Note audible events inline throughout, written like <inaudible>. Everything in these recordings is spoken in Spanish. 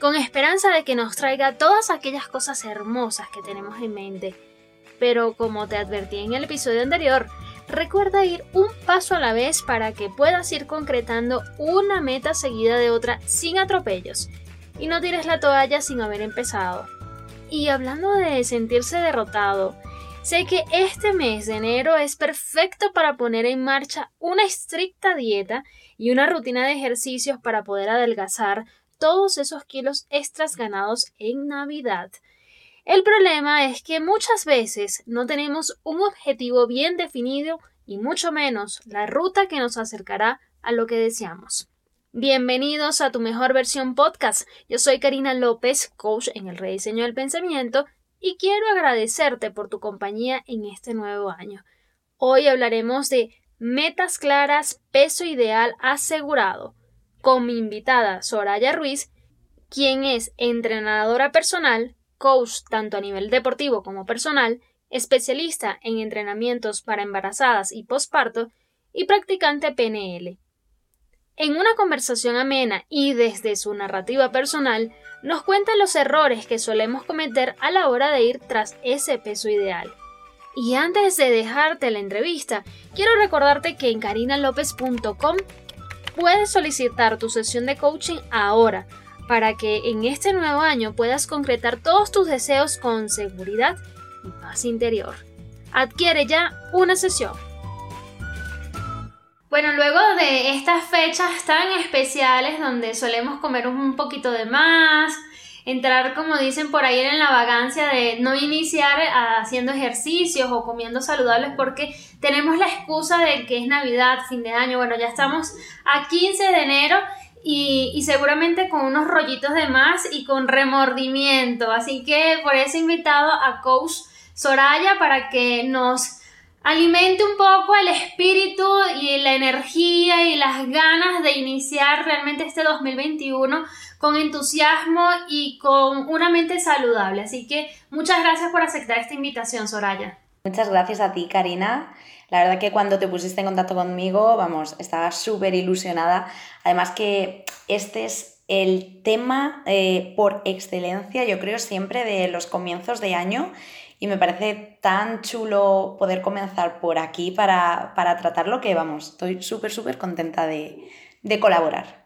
con esperanza de que nos traiga todas aquellas cosas hermosas que tenemos en mente. Pero como te advertí en el episodio anterior, recuerda ir un paso a la vez para que puedas ir concretando una meta seguida de otra sin atropellos y no tires la toalla sin haber empezado. Y hablando de sentirse derrotado, sé que este mes de enero es perfecto para poner en marcha una estricta dieta y una rutina de ejercicios para poder adelgazar todos esos kilos extras ganados en Navidad. El problema es que muchas veces no tenemos un objetivo bien definido y mucho menos la ruta que nos acercará a lo que deseamos. Bienvenidos a tu mejor versión podcast. Yo soy Karina López, coach en el rediseño del pensamiento, y quiero agradecerte por tu compañía en este nuevo año. Hoy hablaremos de metas claras, peso ideal asegurado con mi invitada Soraya Ruiz, quien es entrenadora personal, coach tanto a nivel deportivo como personal, especialista en entrenamientos para embarazadas y posparto y practicante PNL. En una conversación amena y desde su narrativa personal, nos cuenta los errores que solemos cometer a la hora de ir tras ese peso ideal. Y antes de dejarte la entrevista, quiero recordarte que en carinalopez.com puedes solicitar tu sesión de coaching ahora para que en este nuevo año puedas concretar todos tus deseos con seguridad y paz interior. Adquiere ya una sesión. Bueno, luego de estas fechas tan especiales donde solemos comer un poquito de más, entrar, como dicen por ahí, en la vagancia de no iniciar haciendo ejercicios o comiendo saludables porque tenemos la excusa de que es Navidad, fin de año, bueno, ya estamos a 15 de enero y, y, seguramente con unos rollitos de más y con remordimiento. Así que por eso he invitado a Coach Soraya para que nos alimente un poco el espíritu y la energía y las ganas de iniciar realmente este 2021 con entusiasmo y con una mente saludable. Así que muchas gracias por aceptar esta invitación, Soraya. Muchas gracias a ti, Karina. La verdad que cuando te pusiste en contacto conmigo, vamos, estaba súper ilusionada. Además que este es el tema eh, por excelencia, yo creo, siempre de los comienzos de año y me parece tan chulo poder comenzar por aquí para, para tratarlo que, vamos, estoy súper, súper contenta de, de, colaborar.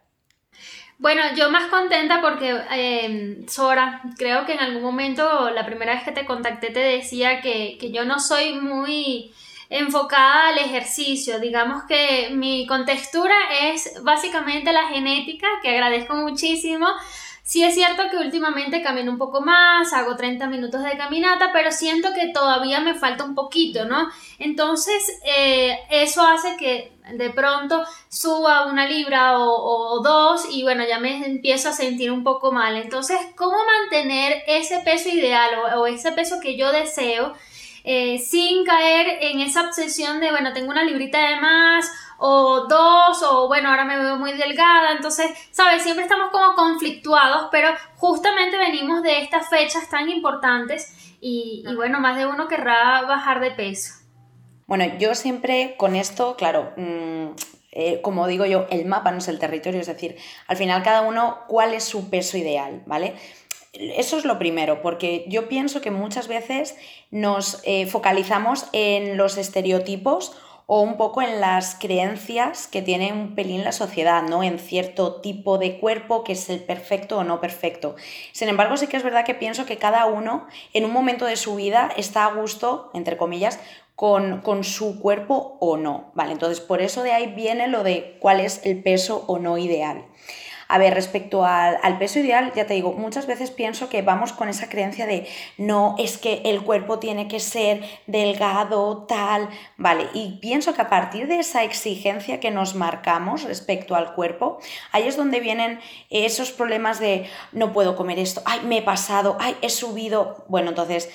Bueno, yo más contenta porque, eh, Sora, creo que en algún momento, la primera vez que te contacté, te decía que, que yo no soy muy enfocada al ejercicio. Digamos que mi contextura es básicamente la genética, que agradezco muchísimo, Sí es cierto que últimamente camino un poco más, hago 30 minutos de caminata, pero siento que todavía me falta un poquito, ¿no? Entonces, eh, eso hace que de pronto suba una libra o, dos y bueno, ya me empiezo a sentir un poco mal. Entonces, ¿cómo mantener ese peso ideal o, ese peso que yo deseo? Eh, sin caer en esa obsesión de, bueno, tengo una librita de más o dos, o bueno, ahora me veo muy delgada, entonces, ¿sabes? Siempre estamos como conflictuados, pero justamente venimos de estas fechas tan importantes y, bueno, más de uno querrá bajar de peso. Bueno, yo siempre con esto, claro, mm, eh, como digo yo, el mapa no es el territorio, es decir, al final cada uno cuál es su peso ideal, ¿vale? Eso es lo primero, porque yo pienso que muchas veces nos eh, focalizamos en los estereotipos o un poco en las creencias que tiene un pelín la sociedad, ¿no? En cierto tipo de cuerpo que es el perfecto o no perfecto. Sin embargo, sí que es verdad que pienso que cada uno en un momento de su vida está a gusto, entre comillas, con, con, su cuerpo o no, ¿vale? Entonces, por eso de ahí viene lo de cuál es el peso o no ideal. A ver, respecto al, al, peso ideal, ya te digo, muchas veces pienso que vamos con esa creencia de no, es que el cuerpo tiene que ser delgado, tal, vale, y pienso que a partir de esa exigencia que nos marcamos respecto al cuerpo, ahí es donde vienen esos problemas de no puedo comer esto, ay, me he pasado, ay, he subido, bueno, entonces...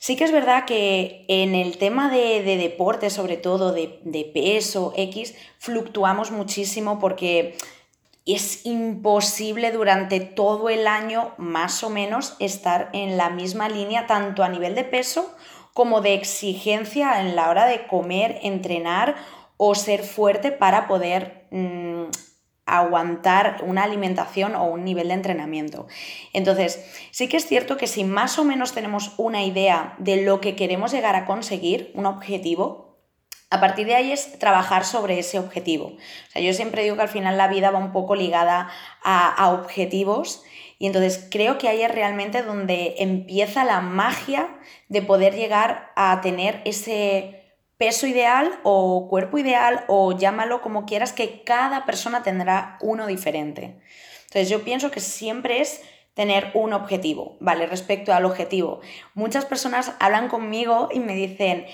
Sí que es verdad que en el tema de, deporte, sobre todo de, de, peso X, fluctuamos muchísimo porque es imposible durante todo el año más o menos estar en la misma línea, tanto a nivel de peso como de exigencia en la hora de comer, entrenar o ser fuerte para poder mm, aguantar una alimentación o un nivel de entrenamiento. Entonces, sí que es cierto que si más o menos tenemos una idea de lo que queremos llegar a conseguir, un objetivo, a partir de ahí es trabajar sobre ese objetivo. O sea, yo siempre digo que al final la vida va un poco ligada a, objetivos y entonces creo que ahí es realmente donde empieza la magia de poder llegar a tener ese peso ideal o cuerpo ideal o llámalo como quieras, que cada persona tendrá uno diferente. Entonces yo pienso que siempre es tener un objetivo, ¿vale? Respecto al objetivo. Muchas personas hablan conmigo y me dicen,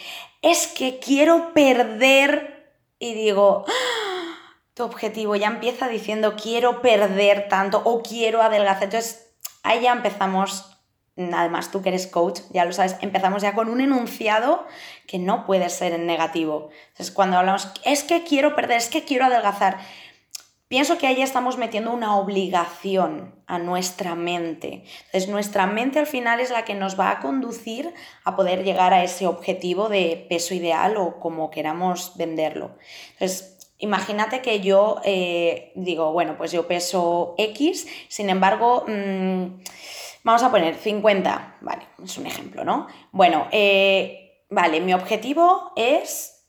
es que quiero perder y digo, ¡Ah! tu objetivo ya empieza diciendo quiero perder tanto o quiero adelgazar. Entonces, ahí ya empezamos, además tú que eres coach, ya lo sabes, empezamos ya con un enunciado que no puede ser en negativo. Entonces, cuando hablamos, es que quiero perder, es que quiero adelgazar, Pienso que ahí estamos metiendo una obligación a nuestra mente. Entonces, nuestra mente al final es la que nos va a conducir a poder llegar a ese objetivo de peso ideal o como queramos venderlo. Entonces, imagínate que yo eh, digo, bueno, pues yo peso X, sin embargo, mm, vamos a poner 50, vale, es un ejemplo, ¿no? Bueno, eh, vale, mi objetivo es,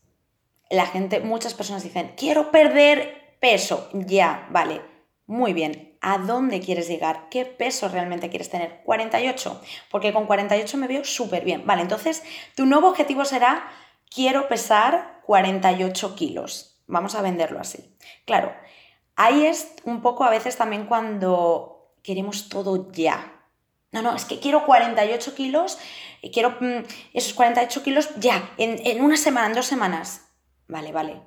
la gente, muchas personas dicen, quiero perder Peso, ya, vale. Muy bien. ¿A dónde quieres llegar? ¿Qué peso realmente quieres tener? 48. Porque con 48 me veo súper bien. Vale, entonces tu nuevo objetivo será, quiero pesar 48 kilos. Vamos a venderlo así. Claro, ahí es un poco a veces también cuando queremos todo ya. No, no, es que quiero 48 kilos, y quiero mm, esos 48 kilos ya, en, en una semana, en dos semanas. Vale, vale,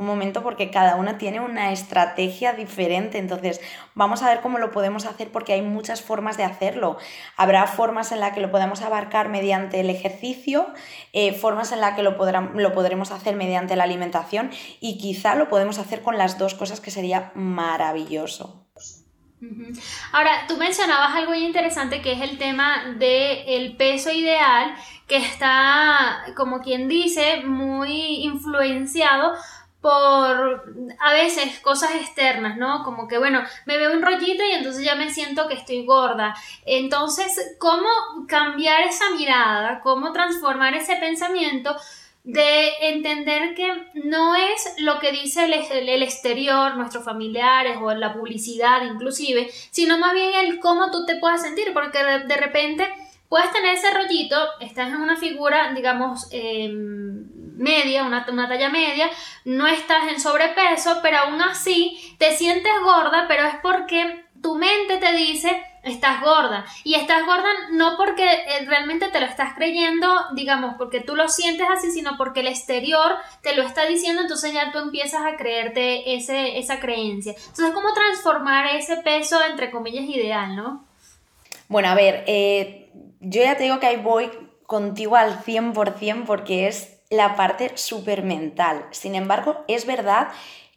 un momento porque cada una tiene una estrategia diferente. Entonces, vamos a ver cómo lo podemos hacer porque hay muchas formas de hacerlo. Habrá formas en las que lo podemos abarcar mediante el ejercicio, eh, formas en las que lo, lo podremos hacer mediante la alimentación y quizá lo podemos hacer con las dos cosas que sería maravilloso. Ahora, tú mencionabas algo interesante que es el tema del peso ideal, que está, como quien dice, muy influenciado por a veces cosas externas, ¿no? Como que, bueno, me veo un rollito y entonces ya me siento que estoy gorda. Entonces, ¿cómo cambiar esa mirada? ¿Cómo transformar ese pensamiento? de entender que no es lo que dice el, el, exterior, nuestros familiares o la publicidad inclusive, sino más bien el cómo tú te puedas sentir, porque de, repente puedes tener ese rollito, estás en una figura, digamos, em, media, una, una talla media, no estás en sobrepeso, pero aún así te sientes gorda, pero es porque tu mente te dice estás gorda y estás gorda no porque eh, realmente te lo estás creyendo, digamos, porque tú lo sientes así, sino porque el exterior te lo está diciendo, entonces ya tú empiezas a creerte ese, esa creencia. Entonces, ¿cómo transformar ese peso, entre comillas, ideal, no? Bueno, a ver, eh, yo ya te digo que ahí voy contigo al 100% porque es la parte súper mental. Sin embargo, es verdad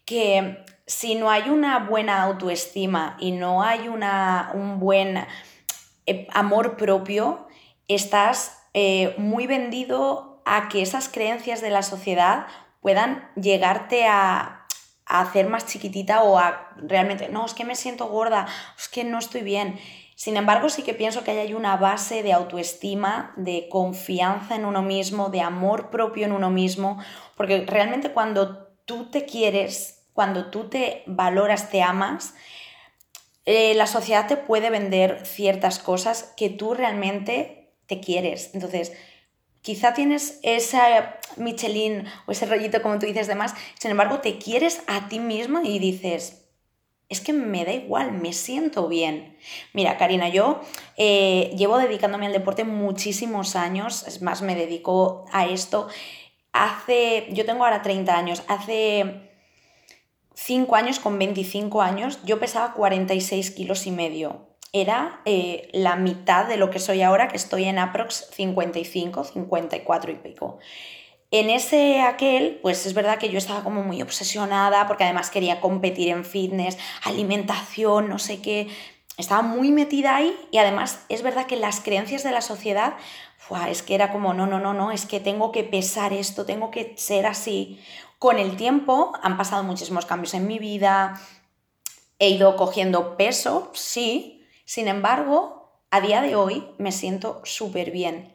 que si no hay una buena autoestima y no hay una, un buen eh, amor propio, estás eh, muy vendido a que esas creencias de la sociedad puedan llegarte a, a hacer más chiquitita o a realmente, no, es que me siento gorda, es que no estoy bien. Sin embargo, sí que pienso que hay una base de autoestima, de confianza en uno mismo, de amor propio en uno mismo, porque realmente cuando tú te quieres, cuando tú te valoras, te amas, eh, la sociedad te puede vender ciertas cosas que tú realmente te quieres. Entonces, quizá tienes esa Michelin o ese rollito, como tú dices, demás, sin embargo, te quieres a ti mismo y dices, es que me da igual, me siento bien. Mira, Karina, yo eh, llevo dedicándome al deporte muchísimos años, es más, me dedico a esto. Hace, yo tengo ahora 30 años, hace 5 años, con 25 años, yo pesaba 46 kilos y medio. Era eh, la mitad de lo que soy ahora, que estoy en aprox 55, 54 y pico. En ese aquel, pues es verdad que yo estaba como muy obsesionada porque además quería competir en fitness, alimentación, no sé qué. Estaba muy metida ahí y además es verdad que las creencias de la sociedad, es que era como, no, no, no, no, es que tengo que pesar esto, tengo que ser así. Con el tiempo han pasado muchísimos cambios en mi vida, he ido cogiendo peso, sí, sin embargo, a día de hoy me siento súper bien.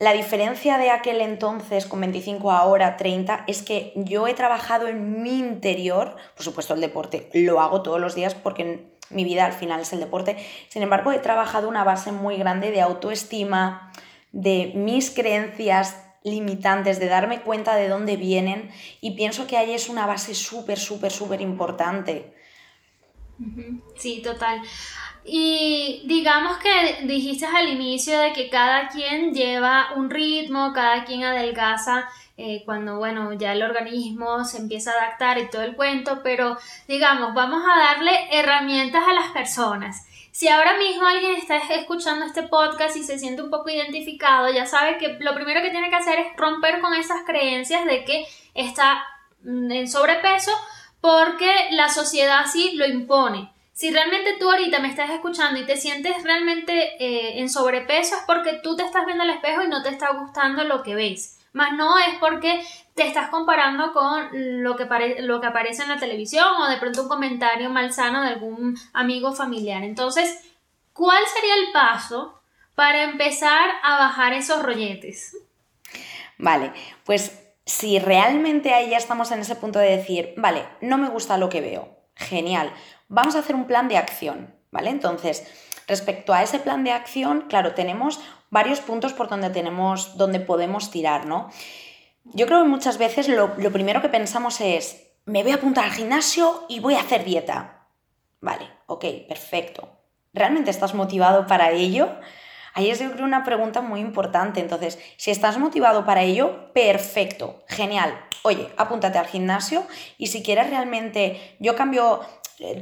La diferencia de aquel entonces con 25 a ahora 30 es que yo he trabajado en mi interior, por supuesto el deporte lo hago todos los días porque mi vida al final es el deporte, sin embargo he trabajado una base muy grande de autoestima, de mis creencias limitantes, de darme cuenta de dónde vienen y pienso que ahí es una base súper, súper, súper importante. Sí, total. Y digamos que dijiste al inicio de que cada quien lleva un ritmo, cada quien adelgaza eh, cuando, bueno, ya el organismo se empieza a adaptar y todo el cuento, pero digamos, vamos a darle herramientas a las personas. Si ahora mismo alguien está escuchando este podcast y se siente un poco identificado, ya sabe que lo primero que tiene que hacer es romper con esas creencias de que está mm, en sobrepeso porque la sociedad sí lo impone. Si realmente tú ahorita me estás escuchando y te sientes realmente eh, en sobrepeso es porque tú te estás viendo al espejo y no te está gustando lo que ves. Más no es porque te estás comparando con lo que, lo que aparece en la televisión o de pronto un comentario malsano de algún amigo familiar. Entonces, ¿cuál sería el paso para empezar a bajar esos rolletes? Vale, pues si realmente ahí ya estamos en ese punto de decir, vale, no me gusta lo que veo, genial, vamos a hacer un plan de acción, ¿vale? Entonces, respecto a ese plan de acción, claro, tenemos varios puntos por donde tenemos, donde podemos tirar, ¿no? Yo creo que muchas veces lo, lo primero que pensamos es, me voy a apuntar al gimnasio y voy a hacer dieta. Vale, ok, perfecto. ¿Realmente estás motivado para ello? Ahí es yo creo una pregunta muy importante. Entonces, si estás motivado para ello, perfecto, genial. Oye, apúntate al gimnasio y si quieres realmente, yo cambio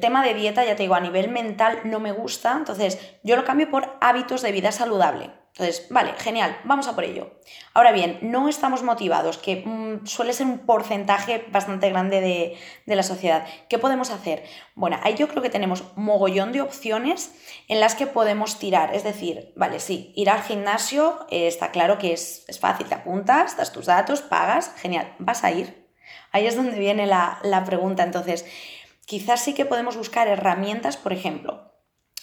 tema de dieta, ya te digo, a nivel mental no me gusta, entonces yo lo cambio por hábitos de vida saludable. Entonces, vale, genial, vamos a por ello. Ahora bien, no estamos motivados, que mm, suele ser un porcentaje bastante grande de, la sociedad. ¿Qué podemos hacer? Bueno, ahí yo creo que tenemos mogollón de opciones en las que podemos tirar. Es decir, vale, sí, ir al gimnasio eh, está claro que es, fácil, te apuntas, das tus datos, pagas, genial, vas a ir. Ahí es donde viene la, la pregunta. Entonces, quizás sí que podemos buscar herramientas, por ejemplo,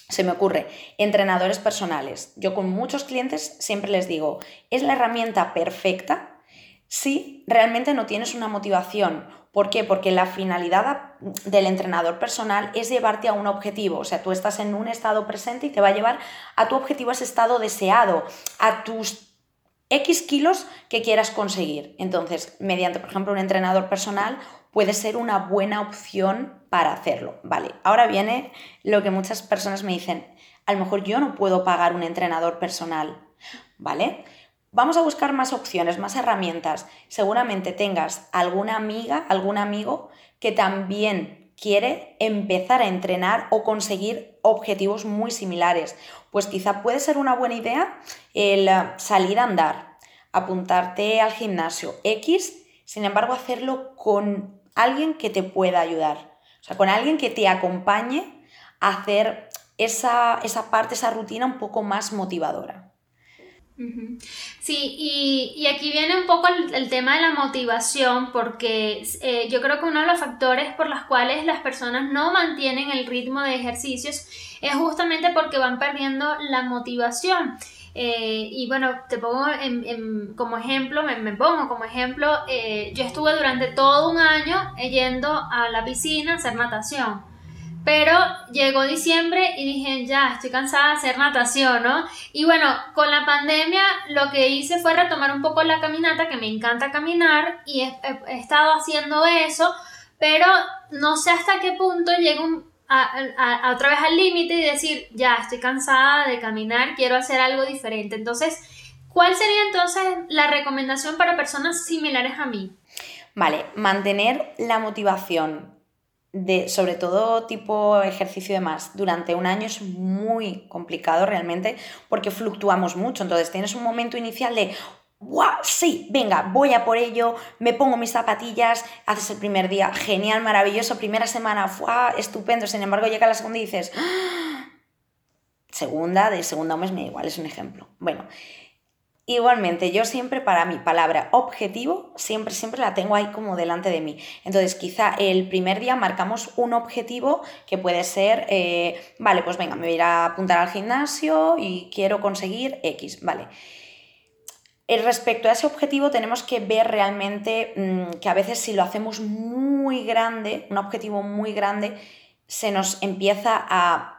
se me ocurre, entrenadores personales. Yo con muchos clientes siempre les digo, es la herramienta perfecta si realmente no tienes una motivación. ¿Por qué? Porque la finalidad del entrenador personal es llevarte a un objetivo. O sea, tú estás en un estado presente y te va a llevar a tu objetivo, a ese estado deseado, a tus X kilos que quieras conseguir. Entonces, mediante, por ejemplo, un entrenador personal puede ser una buena opción para hacerlo. Vale, ahora viene lo que muchas personas me dicen, a lo mejor yo no puedo pagar un entrenador personal, ¿vale? Vamos a buscar más opciones, más herramientas. Seguramente tengas alguna amiga, algún amigo que también quiere empezar a entrenar o conseguir objetivos muy similares. Pues quizá puede ser una buena idea el salir a andar, apuntarte al gimnasio X, sin embargo hacerlo con alguien que te pueda ayudar. O sea, con alguien que te acompañe a hacer esa, parte, esa rutina un poco más motivadora. Sí, y, aquí viene un poco el, tema de la motivación, porque eh, yo creo que uno de los factores por los cuales las personas no mantienen el ritmo de ejercicios es justamente porque van perdiendo la motivación. Eh, y bueno, te pongo como ejemplo, me, pongo como ejemplo, eh, yo estuve durante todo un año yendo a la piscina a hacer natación. Pero llegó diciembre y dije, ya, estoy cansada de hacer natación, ¿no? Y bueno, con la pandemia lo que hice fue retomar un poco la caminata, que me encanta caminar, y he, estado haciendo eso, pero no sé hasta qué punto llega un a, otra vez al límite y decir, ya estoy cansada de caminar, quiero hacer algo diferente. Entonces, ¿cuál sería entonces la recomendación para personas similares a mí? Vale, mantener la motivación de sobre todo tipo ejercicio de más durante un año es muy complicado realmente porque fluctuamos mucho. Entonces tienes un momento inicial de ¡Wow! Sí, venga, voy a por ello, me pongo mis zapatillas, haces el primer día, genial, maravilloso, primera semana, ¡wow! Estupendo, sin embargo llega la segunda y dices, ¡Ah! segunda, de segunda mes me da igual, es un ejemplo. Bueno, igualmente, yo siempre para mi palabra objetivo, siempre, siempre la tengo ahí como delante de mí. Entonces, quizá el primer día marcamos un objetivo que puede ser, eh, vale, pues venga, me voy a apuntar al gimnasio y quiero conseguir X, vale. Eh, respecto a ese objetivo tenemos que ver realmente mm, que a veces si lo hacemos muy grande, un objetivo muy grande, se nos empieza a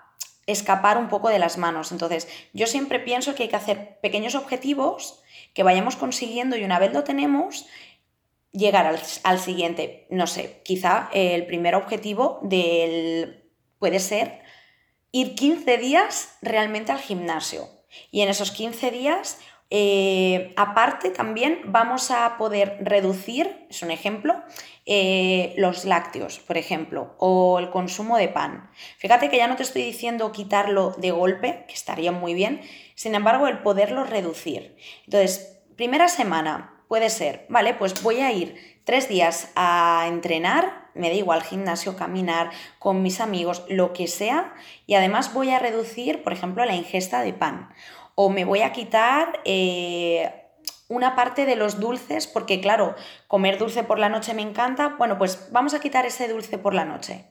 escapar un poco de las manos. Entonces, yo siempre pienso que hay que hacer pequeños objetivos que vayamos consiguiendo y una vez lo tenemos, llegar al, siguiente. No sé, quizá el primer objetivo del, puede ser ir 15 días realmente al gimnasio. Y en esos 15 días eh, aparte, también vamos a poder reducir, es un ejemplo, eh, los lácteos, por ejemplo, o el consumo de pan. Fíjate que ya no te estoy diciendo quitarlo de golpe, que estaría muy bien, sin embargo, el poderlo reducir. Entonces, primera semana puede ser, vale, pues voy a ir tres días a entrenar, me da igual gimnasio, caminar con mis amigos, lo que sea, y además voy a reducir, por ejemplo, la ingesta de pan o me voy a quitar eh, una parte de los dulces, porque claro, comer dulce por la noche me encanta, bueno, pues vamos a quitar ese dulce por la noche.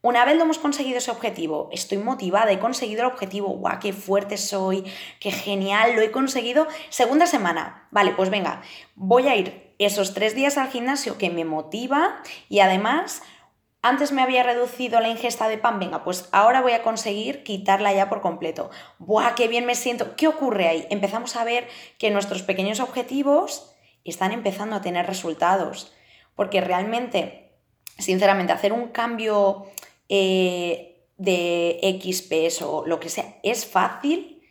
Una vez lo hemos conseguido ese objetivo, estoy motivada, he conseguido el objetivo, guau, qué fuerte soy, qué genial, lo he conseguido. Segunda semana, vale, pues venga, voy a ir esos tres días al gimnasio que me motiva y además antes me había reducido la ingesta de pan, venga, pues ahora voy a conseguir quitarla ya por completo. ¡Buah, qué bien me siento! ¿Qué ocurre ahí? Empezamos a ver que nuestros pequeños objetivos están empezando a tener resultados. Porque realmente, sinceramente, hacer un cambio eh, de X o lo que sea es fácil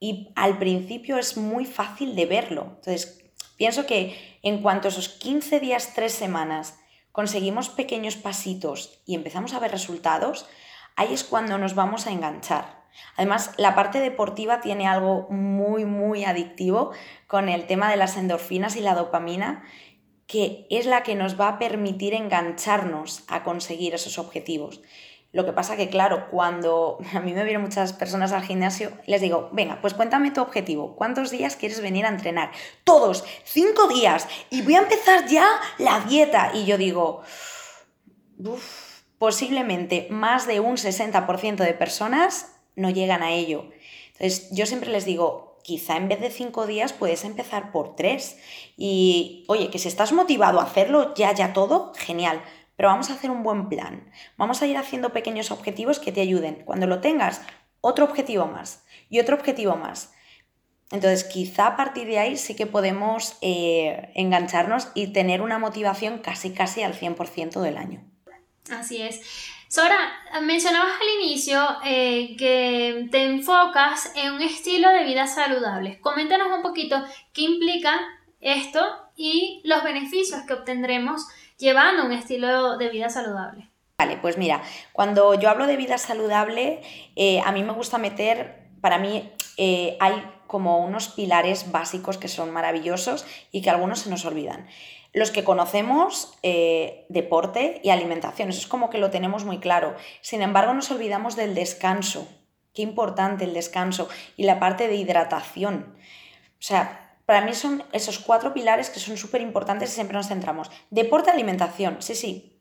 y al principio es muy fácil de verlo. Entonces, pienso que en cuanto a esos 15 días, 3 semanas, conseguimos pequeños pasitos y empezamos a ver resultados, ahí es cuando nos vamos a enganchar. Además, la parte deportiva tiene algo muy, muy adictivo con el tema de las endorfinas y la dopamina, que es la que nos va a permitir engancharnos a conseguir esos objetivos. Lo que pasa que, claro, cuando <laughs> a mí me vienen muchas personas al gimnasio, les digo, venga, pues cuéntame tu objetivo. ¿Cuántos días quieres venir a entrenar? Todos, cinco días. Y voy a empezar ya la dieta. Y yo digo, posiblemente más de un 60% de personas no llegan a ello. Entonces, yo siempre les digo, quizá en vez de cinco días puedes empezar por tres. Y, oye, que si estás motivado a hacerlo ya, ya todo, genial pero vamos a hacer un buen plan. Vamos a ir haciendo pequeños objetivos que te ayuden. Cuando lo tengas, otro objetivo más y otro objetivo más. Entonces, quizá a partir de ahí sí que podemos eh, engancharnos y tener una motivación casi, casi al 100% del año. Así es. Sora, mencionabas al inicio eh, que te enfocas en un estilo de vida saludable. Coméntanos un poquito qué implica esto y los beneficios que obtendremos llevando un estilo de vida saludable. Vale, pues mira, cuando yo hablo de vida saludable, eh, a mí me gusta meter, para mí eh, hay como unos pilares básicos que son maravillosos y que algunos se nos olvidan. Los que conocemos, eh, deporte y alimentación, eso es como que lo tenemos muy claro. Sin embargo, nos olvidamos del descanso. Qué importante el descanso y la parte de hidratación. O sea, para mí son esos cuatro pilares que son súper importantes y siempre nos centramos. Deporte, alimentación, sí, sí.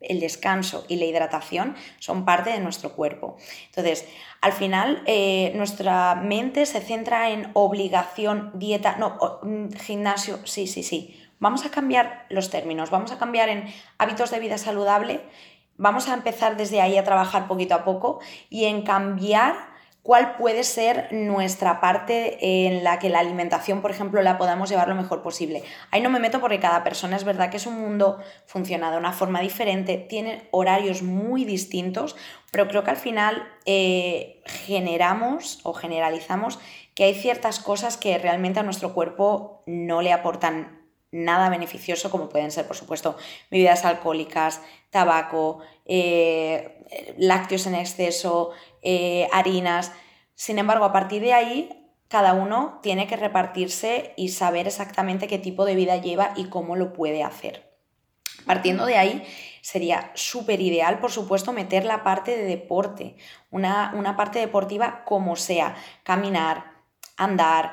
El descanso y la hidratación son parte de nuestro cuerpo. Entonces, al final, eh, nuestra mente se centra en obligación, dieta, no, mm, gimnasio, sí, sí, sí. Vamos a cambiar los términos, vamos a cambiar en hábitos de vida saludable, vamos a empezar desde ahí a trabajar poquito a poco y en cambiar cuál puede ser nuestra parte en la que la alimentación, por ejemplo, la podamos llevar lo mejor posible. Ahí no me meto porque cada persona es verdad que es un mundo, funciona de una forma diferente, tiene horarios muy distintos, pero creo que al final eh, generamos o generalizamos que hay ciertas cosas que realmente a nuestro cuerpo no le aportan nada beneficioso, como pueden ser, por supuesto, bebidas alcohólicas, tabaco, eh, lácteos en exceso, eh, harinas. Sin embargo, a partir de ahí, cada uno tiene que repartirse y saber exactamente qué tipo de vida lleva y cómo lo puede hacer. Partiendo de ahí, sería súper ideal, por supuesto, meter la parte de deporte, una, una parte deportiva como sea, caminar, andar.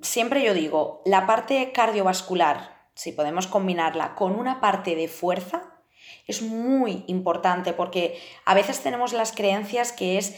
Siempre yo digo, la parte cardiovascular, si podemos combinarla con una parte de fuerza, es muy importante porque a veces tenemos las creencias que es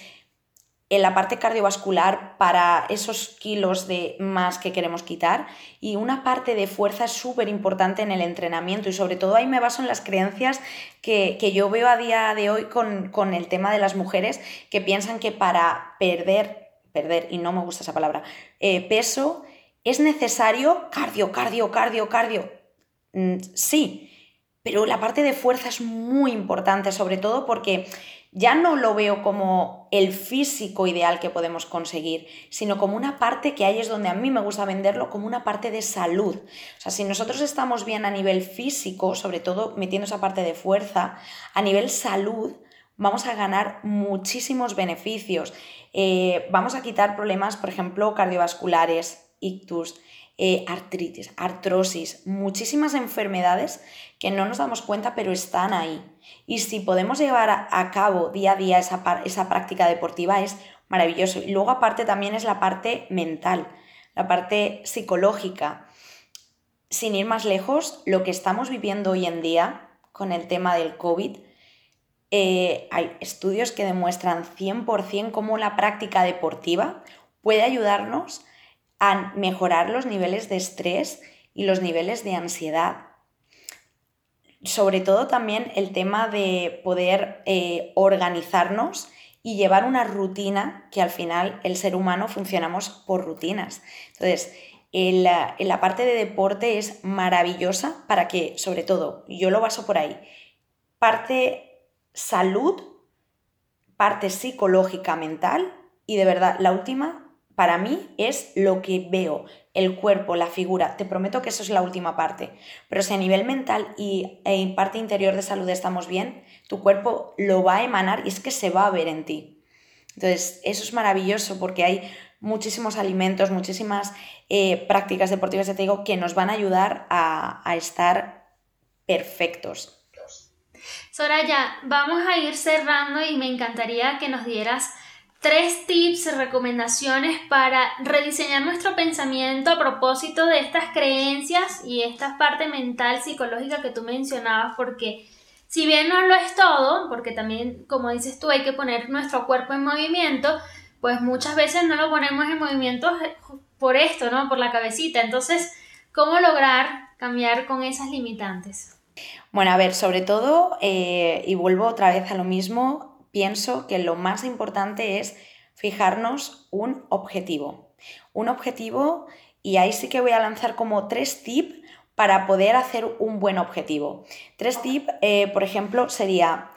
en la parte cardiovascular para esos kilos de más que queremos quitar y una parte de fuerza es súper importante en el entrenamiento y sobre todo ahí me baso en las creencias que, yo veo a día de hoy con, el tema de las mujeres que piensan que para perder, perder, y no me gusta esa palabra, eh, peso es necesario cardio, cardio, cardio, cardio. Mm, sí, pero la parte de fuerza es muy importante, sobre todo porque ya no lo veo como el físico ideal que podemos conseguir, sino como una parte que ahí es donde a mí me gusta venderlo, como una parte de salud. O sea, si nosotros estamos bien a nivel físico, sobre todo metiendo esa parte de fuerza, a nivel salud, vamos a ganar muchísimos beneficios. Eh, vamos a quitar problemas, por ejemplo, cardiovasculares, ictus, eh, artritis, artrosis, muchísimas enfermedades que no nos damos cuenta pero están ahí. Y si podemos llevar a, cabo día a día esa, esa práctica deportiva es maravilloso. Y luego aparte también es la parte mental, la parte psicológica. Sin ir más lejos, lo que estamos viviendo hoy en día con el tema del COVID, eh, hay estudios que demuestran 100% cómo la práctica deportiva puede ayudarnos a mejorar los niveles de estrés y los niveles de ansiedad. Sobre todo también el tema de poder eh, organizarnos y llevar una rutina, que al final el ser humano funcionamos por rutinas. Entonces, en la, en la parte de deporte es maravillosa para que, sobre todo, yo lo baso por ahí, parte salud, parte psicológica, mental y de verdad, la última, para mí es lo que veo, el cuerpo, la figura. Te prometo que eso es la última parte. Pero si a nivel mental y en parte interior de salud estamos bien, tu cuerpo lo va a emanar y es que se va a ver en ti. Entonces, eso es maravilloso porque hay muchísimos alimentos, muchísimas eh, prácticas deportivas, te digo, que nos van a ayudar a, a estar perfectos. Soraya, vamos a ir cerrando y me encantaría que nos dieras tres tips, recomendaciones para rediseñar nuestro pensamiento a propósito de estas creencias y esta parte mental, psicológica que tú mencionabas, porque si bien no lo es todo, porque también, como dices tú, hay que poner nuestro cuerpo en movimiento, pues muchas veces no lo ponemos en movimiento por esto, ¿no? Por la cabecita. Entonces, ¿cómo lograr cambiar con esas limitantes? Bueno, a ver, sobre todo, eh, y vuelvo otra vez a lo mismo, pienso que lo más importante es fijarnos un objetivo. Un objetivo y ahí sí que voy a lanzar como tres tips para poder hacer un buen objetivo. Tres tips, eh, por ejemplo, sería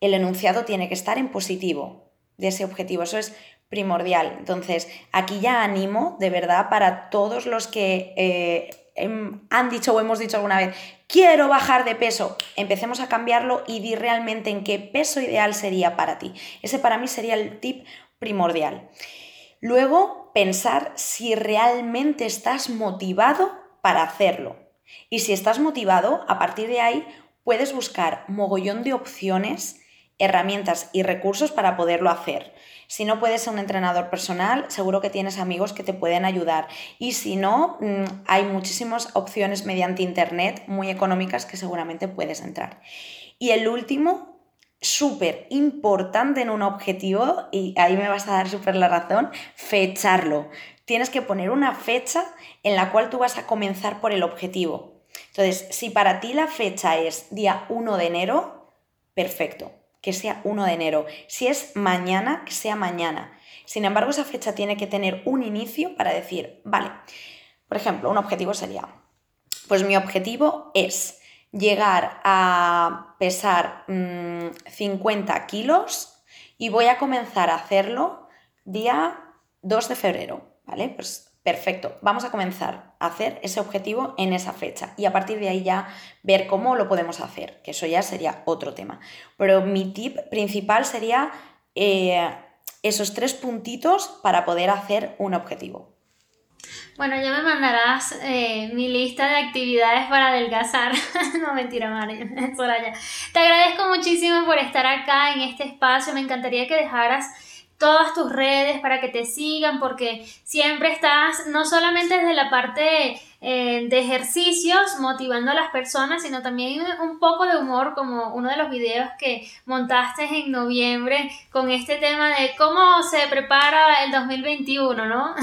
el enunciado tiene que estar en positivo de ese objetivo. Eso es primordial. Entonces, aquí ya animo de verdad para todos los que eh, han dicho o hemos dicho alguna vez, quiero bajar de peso, empecemos a cambiarlo y di realmente en qué peso ideal sería para ti. Ese para mí sería el tip primordial. Luego, pensar si realmente estás motivado para hacerlo. Y si estás motivado, a partir de ahí puedes buscar mogollón de opciones, herramientas y recursos para poderlo hacer. Si no puedes ser un entrenador personal, seguro que tienes amigos que te pueden ayudar. Y si no, mm, hay muchísimas opciones mediante Internet muy económicas que seguramente puedes entrar. Y el último, súper importante en un objetivo, y ahí me vas a dar súper la razón, fecharlo. Tienes que poner una fecha en la cual tú vas a comenzar por el objetivo. Entonces, si para ti la fecha es día 1 de enero, perfecto que sea 1 de enero. Si es mañana, que sea mañana. Sin embargo, esa fecha tiene que tener un inicio para decir, vale, por ejemplo, un objetivo sería, pues mi objetivo es llegar a pesar 50 mm, kilos y voy a comenzar a hacerlo día 2 de febrero, ¿vale? Pues perfecto, vamos a comenzar a hacer ese objetivo en esa fecha y a partir de ahí ya ver cómo lo podemos hacer, que eso ya sería otro tema. Pero mi tip principal sería eh, esos tres puntitos para poder hacer un objetivo. Bueno, ya me mandarás eh, mi lista de actividades para adelgazar. <laughs> no, mentira, María, <laughs> Soraya. Te agradezco muchísimo por estar acá en este espacio. Me encantaría que dejaras todas tus redes para que te sigan, porque siempre estás no solamente desde la parte eh, de ejercicios motivando a las personas, sino también un poco de humor, como uno de los videos que montaste en noviembre con este tema de cómo se prepara el 2021, ¿no?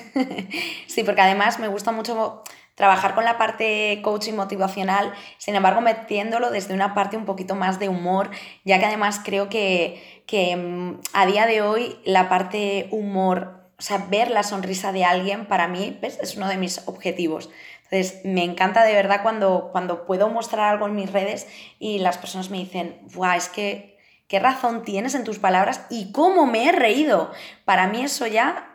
<laughs> sí, porque además me gusta mucho trabajar con la parte coaching motivacional, sin embargo metiéndolo desde una parte un poquito más de humor, ya que además creo que, que mm, a día de hoy la parte humor, o sea, ver la sonrisa de alguien para mí es uno de mis objetivos. Entonces, me encanta de verdad cuando, cuando puedo mostrar algo en mis redes y las personas me dicen, ¡guau! Es que, ¿qué razón tienes en tus palabras y cómo me he reído? Para mí eso ya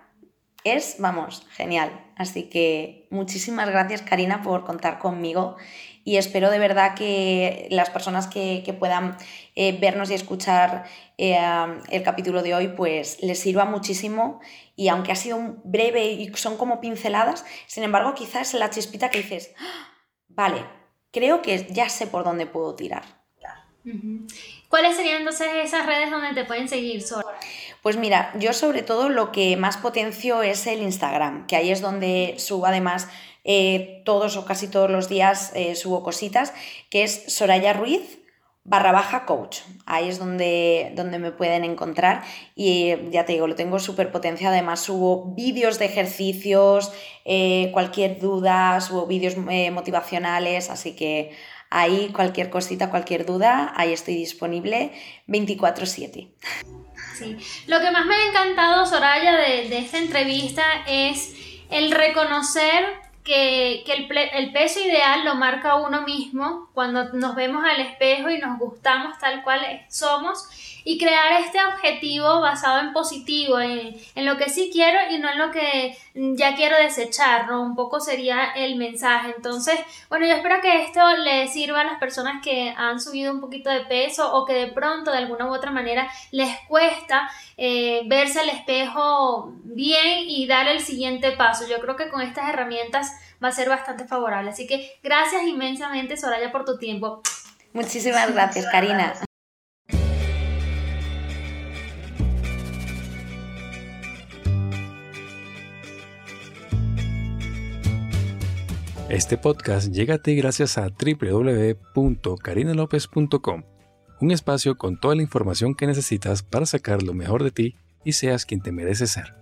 es, vamos, genial. Así que muchísimas gracias Karina por contar conmigo y espero de verdad que las personas que, puedan eh, vernos y escuchar eh, el capítulo de hoy pues les sirva muchísimo y aunque ha sido breve y son como pinceladas, sin embargo quizás la chispita que dices, ¡Ah! vale, creo que ya sé por dónde puedo tirar. ¿Cuáles serían entonces esas redes donde te pueden seguir, Sora? Pues mira, yo sobre todo lo que más potencio es el Instagram, que ahí es donde subo además eh, todos o casi todos los días eh, subo cositas, que es Soraya Ruiz barra baja coach. Ahí es donde, donde me pueden encontrar y ya te digo, lo tengo súper potenciado. Además subo vídeos de ejercicios, eh, cualquier duda, subo vídeos motivacionales, así que ahí cualquier cosita, cualquier duda, ahí estoy disponible 24/7. Lo que más me ha encantado, Soraya, de, esta entrevista es el reconocer que, el, el, peso ideal lo marca uno mismo cuando nos vemos al espejo y nos gustamos tal cual somos y crear este objetivo basado en positivo, en, lo que sí quiero y no en lo que ya quiero desechar, ¿no? Un poco sería el mensaje. Entonces, bueno, yo espero que esto le sirva a las personas que han subido un poquito de peso o que de pronto de alguna u otra manera les cuesta eh, verse al espejo bien y dar el siguiente paso. Yo creo que con estas herramientas va a ser bastante favorable. Así que gracias inmensamente, Soraya, por tu tiempo. Muchísimas gracias, Karina. Este podcast llega a ti gracias a www.carinalopez.com, un espacio con toda la información que necesitas para sacar lo mejor de ti y seas quien te mereces ser.